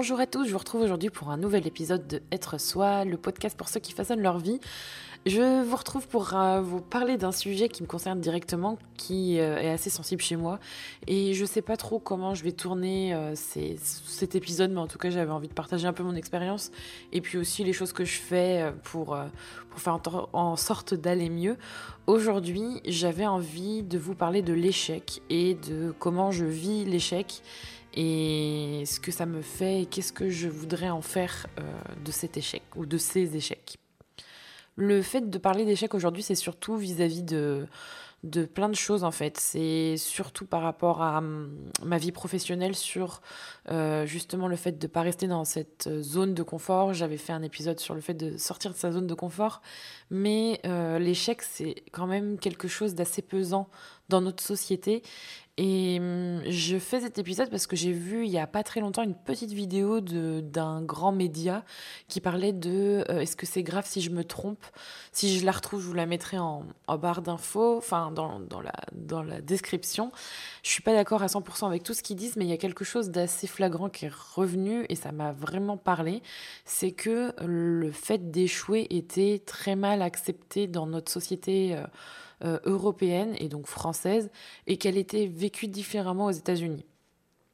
Bonjour à tous, je vous retrouve aujourd'hui pour un nouvel épisode de Être Soi, le podcast pour ceux qui façonnent leur vie. Je vous retrouve pour euh, vous parler d'un sujet qui me concerne directement, qui euh, est assez sensible chez moi. Et je sais pas trop comment je vais tourner euh, cet épisode, mais en tout cas j'avais envie de partager un peu mon expérience et puis aussi les choses que je fais pour faire en sorte d'aller mieux. Aujourd'hui, j'avais envie de vous parler de l'échec et de comment je vis l'échec et ce que ça me fait et qu'est-ce que je voudrais en faire de cet échec ou de ces échecs. Le fait de parler d'échecs aujourd'hui, c'est surtout vis-à-vis de, de plein de choses en fait. C'est surtout par rapport à hum, ma vie professionnelle sur euh, justement le fait de ne pas rester dans cette zone de confort. J'avais fait un épisode sur le fait de sortir de sa zone de confort, mais euh, l'échec c'est quand même quelque chose d'assez pesant dans notre société et hum, je fais cet épisode parce que j'ai vu il y a pas très longtemps une petite vidéo d'un grand média qui parlait de euh, est-ce que c'est grave si je me trompe Si je la retrouve, je vous la mettrai en, barre d'infos, enfin dans, dans, la, dans la description. Je suis pas d'accord à 100% avec tout ce qu'ils disent, mais il y a quelque chose d'assez flagrant qui est revenu et ça m'a vraiment parlé. C'est que le fait d'échouer était très mal accepté dans notre société. Euh, euh, européenne et donc française et qu'elle était vécue différemment aux États-Unis.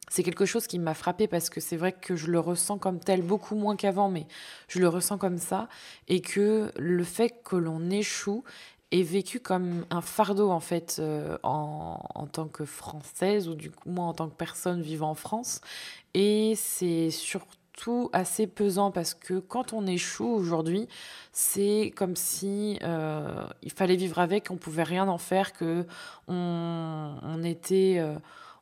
C'est quelque chose qui m'a frappé parce que c'est vrai que je le ressens comme tel, beaucoup moins qu'avant, mais je le ressens comme ça, et que le fait que l'on échoue est vécu comme un fardeau en fait euh, en, en, tant que française ou du coup moi en tant que personne vivant en France et c'est surtout tout assez pesant parce que quand on échoue aujourd'hui, c'est comme si euh, il fallait vivre avec, on pouvait rien en faire, que on, était euh,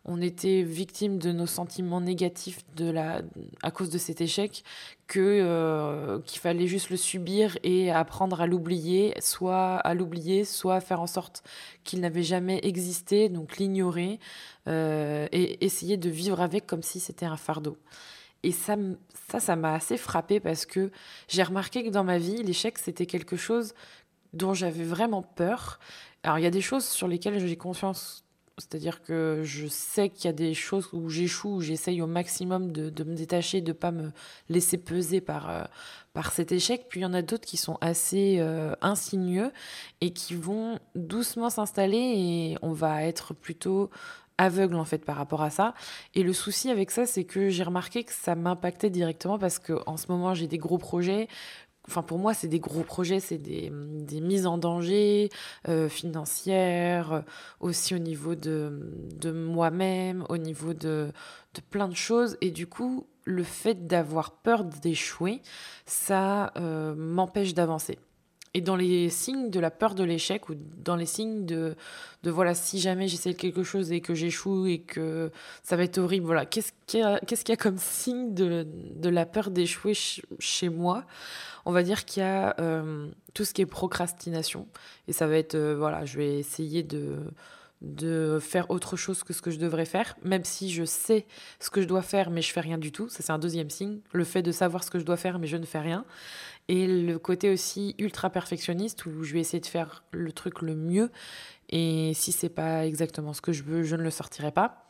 on était victime de nos sentiments négatifs de la à cause de cet échec, que euh, qu'il fallait juste le subir et apprendre à l'oublier, soit à l'oublier, soit faire en sorte qu'il n'avait jamais existé, donc l'ignorer et essayer de vivre avec comme si c'était un fardeau. Et ça, ça, m'a assez frappé parce que j'ai remarqué que dans ma vie, l'échec, c'était quelque chose dont j'avais vraiment peur. Alors, il y a des choses sur lesquelles j'ai confiance. C'est-à-dire que je sais qu'il y a des choses où j'échoue, où j'essaye au maximum de, me détacher, de ne pas me laisser peser par, euh, par cet échec. Puis il y en a d'autres qui sont assez euh, et qui vont doucement s'installer et on va être plutôt aveugle en fait par rapport à ça. Et le souci avec ça, c'est que j'ai remarqué que ça m'impactait directement parce que en ce moment j'ai des gros projets. Enfin, pour moi, c'est des gros projets, c'est des, des, mises en danger euh, financières, aussi au niveau de, de moi-même, au niveau de, de plein de choses. Et du coup, le fait d'avoir peur d'échouer, ça euh, m'empêche d'avancer. Et dans les signes de la peur de l'échec ou dans les signes de, de voilà, si jamais j'essaie quelque chose et que j'échoue et que ça va être horrible, voilà, qu'est-ce qu'il y, a, qu'est-ce qu'il y a comme signe de, de la peur d'échouer chez moi? On va dire qu'il y a euh, tout ce qui est procrastination. Et ça va être, euh, voilà, je vais essayer de de faire autre chose que ce que je devrais faire, même si je sais ce que je dois faire, mais je fais rien du tout. Ça, c'est un deuxième signe. Le fait de savoir ce que je dois faire, mais je ne fais rien. Et le côté aussi ultra perfectionniste où je vais essayer de faire le truc le mieux. Et si c'est pas exactement ce que je veux, je ne le sortirai pas.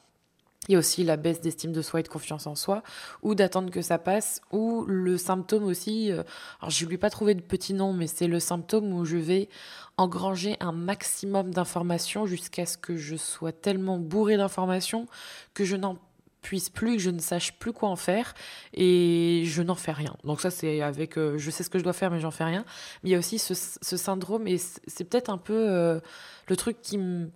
Il y a aussi la baisse d'estime de soi et de confiance en soi, ou d'attendre que ça passe, ou le symptôme aussi, euh, alors je ne lui ai pas trouvé de petit nom, mais c'est le symptôme où je vais engranger un maximum d'informations jusqu'à ce que je sois tellement bourré d'informations que je n'en puisse plus, que je ne sache plus quoi en faire et je n'en fais rien. Donc ça c'est avec, euh, je sais ce que je dois faire mais j'en fais rien. Mais il y a aussi ce, syndrome et c'est peut-être un peu euh, le truc qui me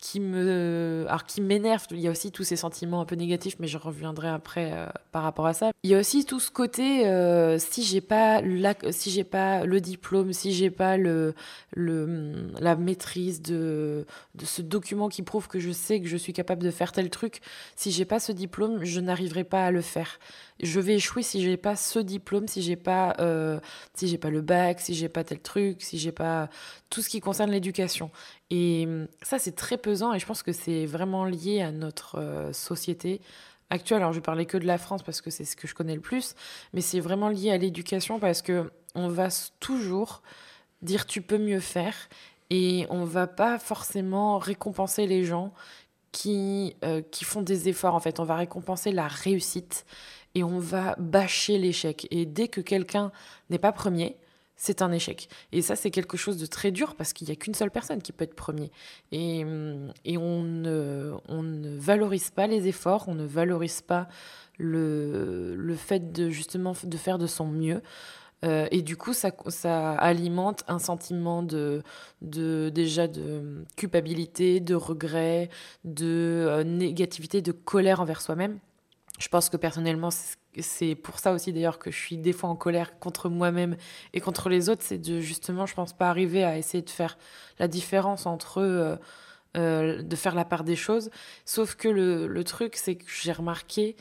qui me alors qui m'énerve. Il y a aussi tous ces sentiments un peu négatifs mais je reviendrai après euh, par rapport à ça. Il y a aussi tout ce côté euh, si j'ai pas la, si j'ai pas le diplôme si j'ai pas le, le la maîtrise de de ce document qui prouve que je sais que je suis capable de faire tel truc si j'ai pas ce diplôme je n'arriverai pas à le faire je vais échouer si j'ai pas ce diplôme, si j'ai pas, euh, si j'ai pas le bac, si j'ai pas tel truc, si j'ai pas tout ce qui concerne l'éducation. Et hum, ça, c'est très pesant et je pense que c'est vraiment lié à notre euh, société actuelle. Alors, je parlais que de la France parce que c'est ce que je connais le plus, mais c'est vraiment lié à l'éducation parce que on va toujours dire tu peux mieux faire et on va pas forcément récompenser les gens qui, euh, qui font des efforts. En fait, on va récompenser la réussite et on va bâcher l'échec. Et dès que quelqu'un n'est pas premier, c'est un échec. Et ça, c'est quelque chose de très dur parce qu'il n'y a qu'une seule personne qui peut être premier. Et, et on, ne, on, ne, valorise pas les efforts, on ne valorise pas le, le fait de justement de faire de son mieux. Euh, et du coup, ça, ça, alimente un sentiment de, de, déjà de culpabilité, de regret, de euh, négativité, de colère envers soi-même. Je pense que personnellement, c'est pour ça aussi d'ailleurs que je suis des fois en colère contre moi-même et contre les autres. C'est de justement, je pense pas arriver à essayer de faire la différence entre eux, euh, de faire la part des choses. Sauf que le, le truc, c'est que j'ai remarqué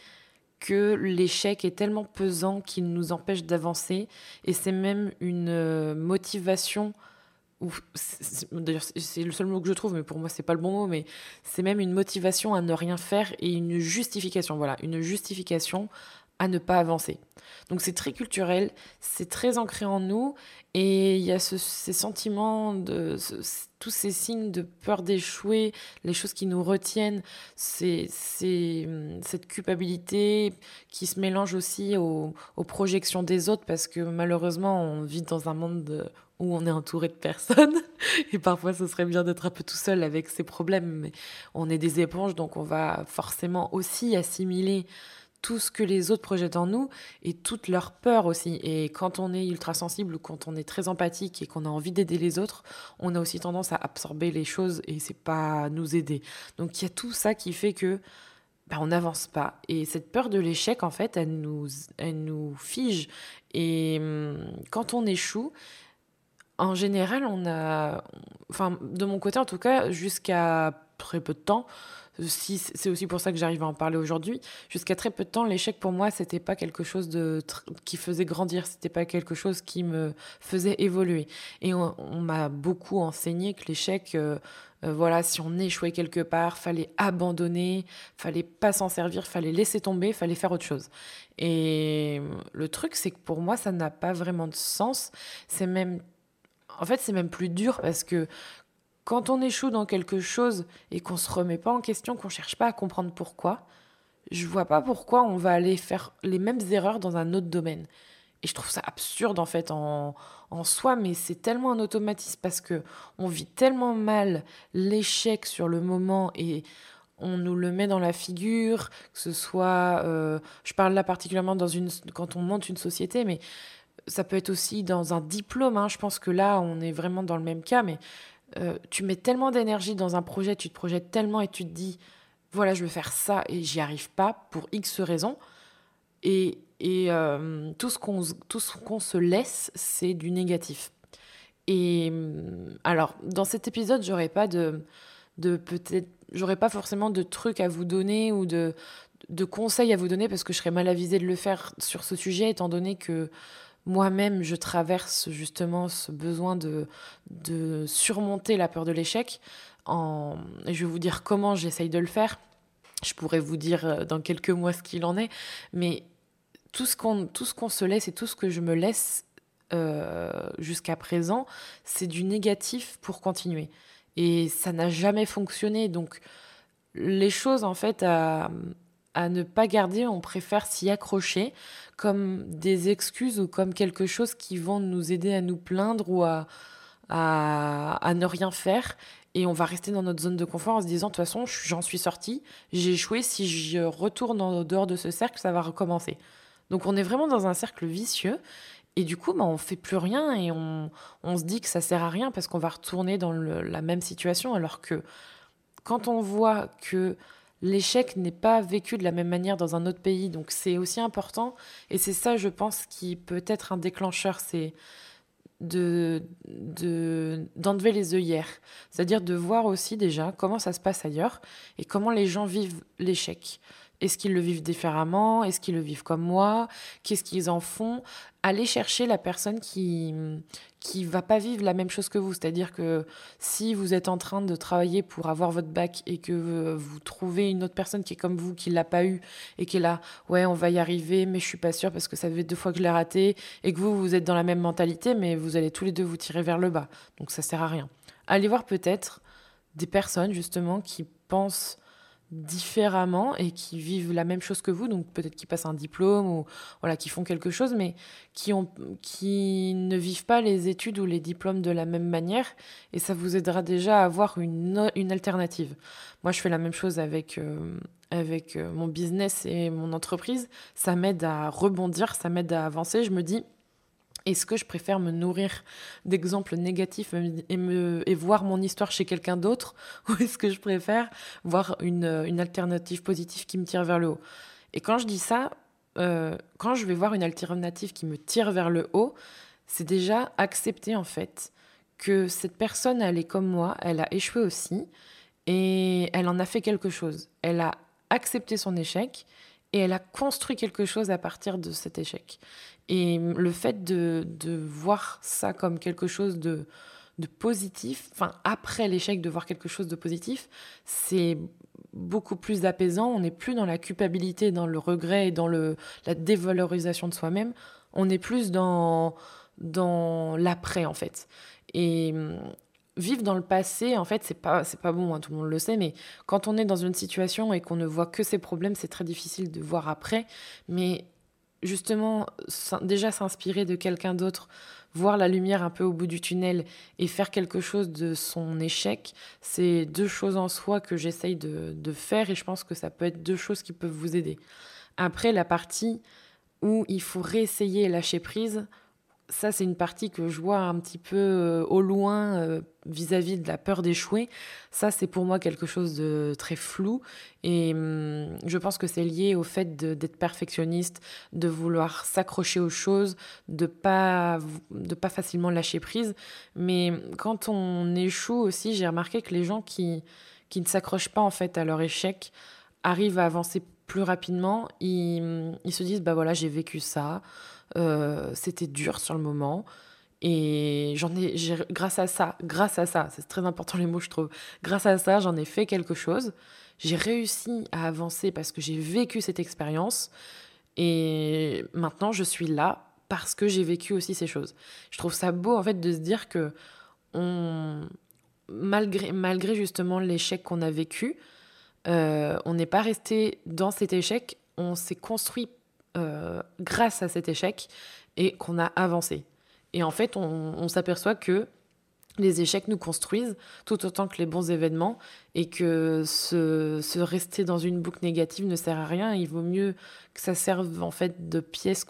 que l'échec est tellement pesant qu'il nous empêche d'avancer. Et c'est même une euh, motivation d'ailleurs c'est le seul mot que je trouve mais pour moi c'est pas le bon mot mais c'est même une motivation à ne rien faire et une justification. Voilà une justification à ne pas avancer. Donc c'est très culturel, c'est très ancré en nous et il y a ces sentiments, de, tous ces signes de peur d'échouer, les choses qui nous retiennent, c'est cette culpabilité qui se mélange aussi aux, aux, projections des autres parce que malheureusement on vit dans un monde où on est entouré de personnes et parfois ce serait bien d'être un peu tout seul avec ses problèmes mais on est des éponges donc on va forcément aussi assimiler tout ce que les autres projettent en nous et toute leur peur aussi. Et quand on est ultra sensible ou quand on est très empathique et qu'on a envie d'aider les autres, on a aussi tendance à absorber les choses et c'est pas nous aider. Donc il y a tout ça qui fait que bah, on n'avance pas. Et cette peur de l'échec, en fait, elle nous, elle nous fige. Et hum, quand on échoue, en général, on a, enfin, de mon côté en tout cas, jusqu'à très peu de temps, c'est aussi pour ça que j'arrive à en parler aujourd'hui. Jusqu'à très peu de temps, l'échec pour moi, c'était pas quelque chose de qui faisait grandir, c'était pas quelque chose qui me faisait évoluer. Et on, m'a beaucoup enseigné que l'échec, euh, euh, voilà, si on échouait quelque part, fallait abandonner, fallait pas s'en servir, fallait laisser tomber, fallait faire autre chose. Et le truc, c'est que pour moi, ça n'a pas vraiment de sens. C'est même en fait, c'est même plus dur parce que quand on échoue dans quelque chose et qu'on se remet pas en question, qu'on cherche pas à comprendre pourquoi, je vois pas pourquoi on va aller faire les mêmes erreurs dans un autre domaine. Et je trouve ça absurde en fait en, soi, mais c'est tellement un automatisme parce que on vit tellement mal l'échec sur le moment et on nous le met dans la figure, que ce soit, euh, je parle là particulièrement quand on monte une société, mais ça peut être aussi dans un diplôme. Hein. Je pense que là, on est vraiment dans le même cas, mais euh, tu mets tellement d'énergie dans un projet, tu te projettes tellement et tu te dis, voilà, je veux faire ça et j'y arrive pas pour X raisons. Et, et euh, tout ce qu'on se laisse, c'est du négatif. Et euh, alors, dans cet épisode, j'aurais pas de, de peut-être, j'aurais pas forcément de trucs à vous donner ou de, de conseils à vous donner parce que je serais mal avisée de le faire sur ce sujet, étant donné que moi-même, je traverse justement ce besoin de, de surmonter la peur de l'échec. En... Je vais vous dire comment j'essaye de le faire. Je pourrais vous dire euh, dans quelques mois ce qu'il en est. Mais tout ce qu'on qu'on se laisse et tout ce que je me laisse euh, jusqu'à présent, c'est du négatif pour continuer. Et ça n'a jamais fonctionné. Donc, les choses, en fait, à, à ne pas garder, on préfère s'y accrocher comme des excuses ou comme quelque chose qui vont nous aider à nous plaindre ou à, à, ne rien faire. Et on va rester dans notre zone de confort en se disant, de toute façon, j'en suis sorti, j'ai échoué, si je retourne en dehors de ce cercle, ça va recommencer. Donc on est vraiment dans un cercle vicieux. Et du coup, bah, on fait plus rien et on, on, se dit que ça sert à rien parce qu'on va retourner dans la même situation. Alors que quand on voit que l'échec n'est pas vécu de la même manière dans un autre pays. Donc c'est aussi important. Et c'est ça, je pense, qui peut être un déclencheur. C'est de d'enlever les œillères, c'est-à-dire de voir aussi déjà comment ça se passe ailleurs et comment les gens vivent l'échec. Est-ce qu'ils le vivent différemment? Est-ce qu'ils le vivent comme moi? Qu'est-ce qu'ils en font? Allez chercher la personne qui qui va pas vivre la même chose que vous. C'est-à-dire que si vous êtes en train de travailler pour avoir votre bac et que vous trouvez une autre personne qui est comme vous, qui l'a pas eu et qui est là, ouais, on va y arriver, mais je suis pas sûre parce que ça fait deux fois que je l'ai raté et que vous, vous êtes dans la même mentalité, mais vous allez tous les deux vous tirer vers le bas. Donc ça sert à rien. Allez voir peut-être des personnes justement qui pensent différemment et qui vivent la même chose que vous, donc peut-être qui passent un diplôme ou voilà, qui font quelque chose, mais qui, ont, qui ne vivent pas les études ou les diplômes de la même manière, et ça vous aidera déjà à avoir une, une alternative. Moi, je fais la même chose avec, euh, avec euh, mon business et mon entreprise, ça m'aide à rebondir, ça m'aide à avancer, je me dis, est-ce que je préfère me nourrir d'exemples négatifs et, voir mon histoire chez quelqu'un d'autre Ou est-ce que je préfère voir une, une, alternative positive qui me tire vers le haut? Et quand je dis ça, euh, quand je vais voir une alternative qui me tire vers le haut, c'est déjà accepter en fait que cette personne, elle est comme moi, elle a échoué aussi, et elle en a fait quelque chose. Elle a accepté son échec et elle a construit quelque chose à partir de cet échec. Et le fait de, de voir ça comme quelque chose de, de positif, enfin après l'échec de voir quelque chose de positif, c'est beaucoup plus apaisant. On n'est plus dans la culpabilité, dans le regret et dans le, la dévalorisation de soi-même. On est plus dans, dans l'après en fait. Et vivre dans le passé, en fait, c'est pas, c'est pas bon, hein, tout le monde le sait, mais quand on est dans une situation et qu'on ne voit que ses problèmes, c'est très difficile de voir après. Mais justement, déjà s'inspirer de quelqu'un d'autre, voir la lumière un peu au bout du tunnel et faire quelque chose de son échec, c'est deux choses en soi que j'essaye de, de faire et je pense que ça peut être deux choses qui peuvent vous aider. Après, la partie où il faut réessayer et lâcher prise, ça, c'est une partie que je vois un petit peu euh, au loin euh, vis-à-vis de la peur d'échouer. Ça, c'est pour moi quelque chose de très flou. Et hum, je pense que c'est lié au fait d'être perfectionniste, de vouloir s'accrocher aux choses, de pas, de pas facilement lâcher prise. Mais quand on échoue aussi, j'ai remarqué que les gens qui, qui ne s'accrochent pas en fait à leur échec arrivent à avancer plus rapidement. Ils, se disent, bah voilà, j'ai vécu ça. Euh, c'était dur sur le moment. Et j'en ai, grâce à ça, grâce à ça, c'est très important les mots, je trouve. Grâce à ça, j'en ai fait quelque chose. J'ai réussi à avancer parce que j'ai vécu cette expérience. Et maintenant, je suis là parce que j'ai vécu aussi ces choses. Je trouve ça beau, en fait, de se dire que malgré, malgré justement l'échec qu'on a vécu, euh, on n'est pas resté dans cet échec, on s'est construit euh, grâce à cet échec et qu'on a avancé. Et en fait, on, s'aperçoit que les échecs nous construisent tout autant que les bons événements et que se, rester dans une boucle négative ne sert à rien. Il vaut mieux que ça serve en fait de pièces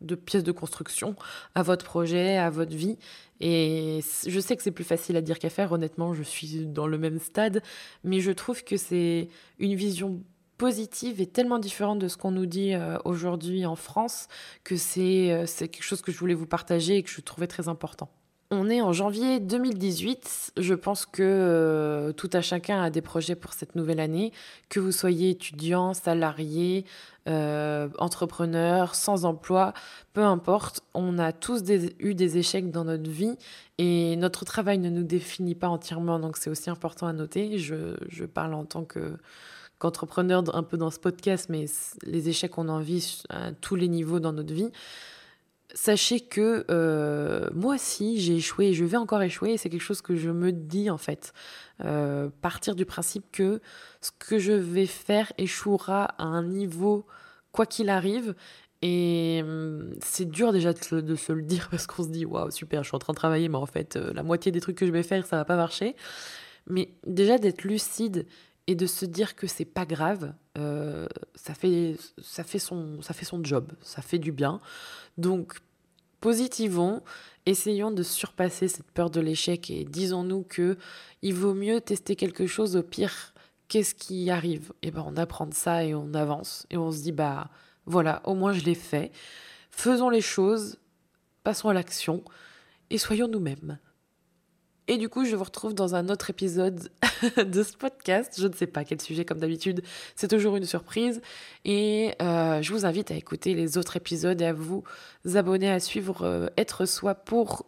de pièces de construction à votre projet, à votre vie. Et je sais que c'est plus facile à dire qu'à faire, honnêtement, je suis dans le même stade, mais je trouve que c'est une vision positive et tellement différente de ce qu'on nous dit euh, aujourd'hui en France que euh, c'est quelque chose que je voulais vous partager et que je trouvais très important. On est en janvier 2018. Je pense que euh, tout à chacun a des projets pour cette nouvelle année, que vous soyez étudiant, salarié, entrepreneur, sans emploi, peu importe. On a tous eu des échecs dans notre vie et notre travail ne nous définit pas entièrement, donc c'est aussi important à noter. Je, je parle en tant que qu'entrepreneur un peu dans ce podcast, mais les échecs qu'on en vit à tous les niveaux dans notre vie, sachez que euh, moi aussi j'ai échoué et je vais encore échouer c'est quelque chose que je me dis en fait. Euh, partir du principe que ce que je vais faire échouera à un niveau quoi qu'il arrive et hum, c'est dur déjà de, de, se le dire parce qu'on se dit waouh super je suis en train de travailler mais en fait euh, la moitié des trucs que je vais faire ça va pas marcher mais déjà d'être lucide et de se dire que c'est pas grave, euh, ça, fait, ça, fait son, ça fait son job, ça fait du bien. Donc, positivons, essayons de surpasser cette peur de l'échec et disons-nous que il vaut mieux tester quelque chose au pire. Qu'est-ce qui arrive? Et eh ben on apprend de ça et on avance et on se dit bah voilà, au moins je l'ai fait. Faisons les choses, passons à l'action et soyons nous-mêmes. Et du coup, je vous retrouve dans un autre épisode de ce podcast. Je ne sais pas quel sujet, comme d'habitude, c'est toujours une surprise. Et euh, je vous invite à écouter les autres épisodes et à vous abonner, à suivre euh, Être Soi pour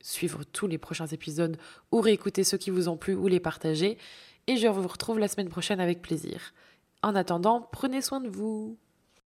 suivre tous les prochains épisodes ou réécouter ceux qui vous ont plu ou les partager. Et je vous retrouve la semaine prochaine avec plaisir. En attendant, prenez soin de vous.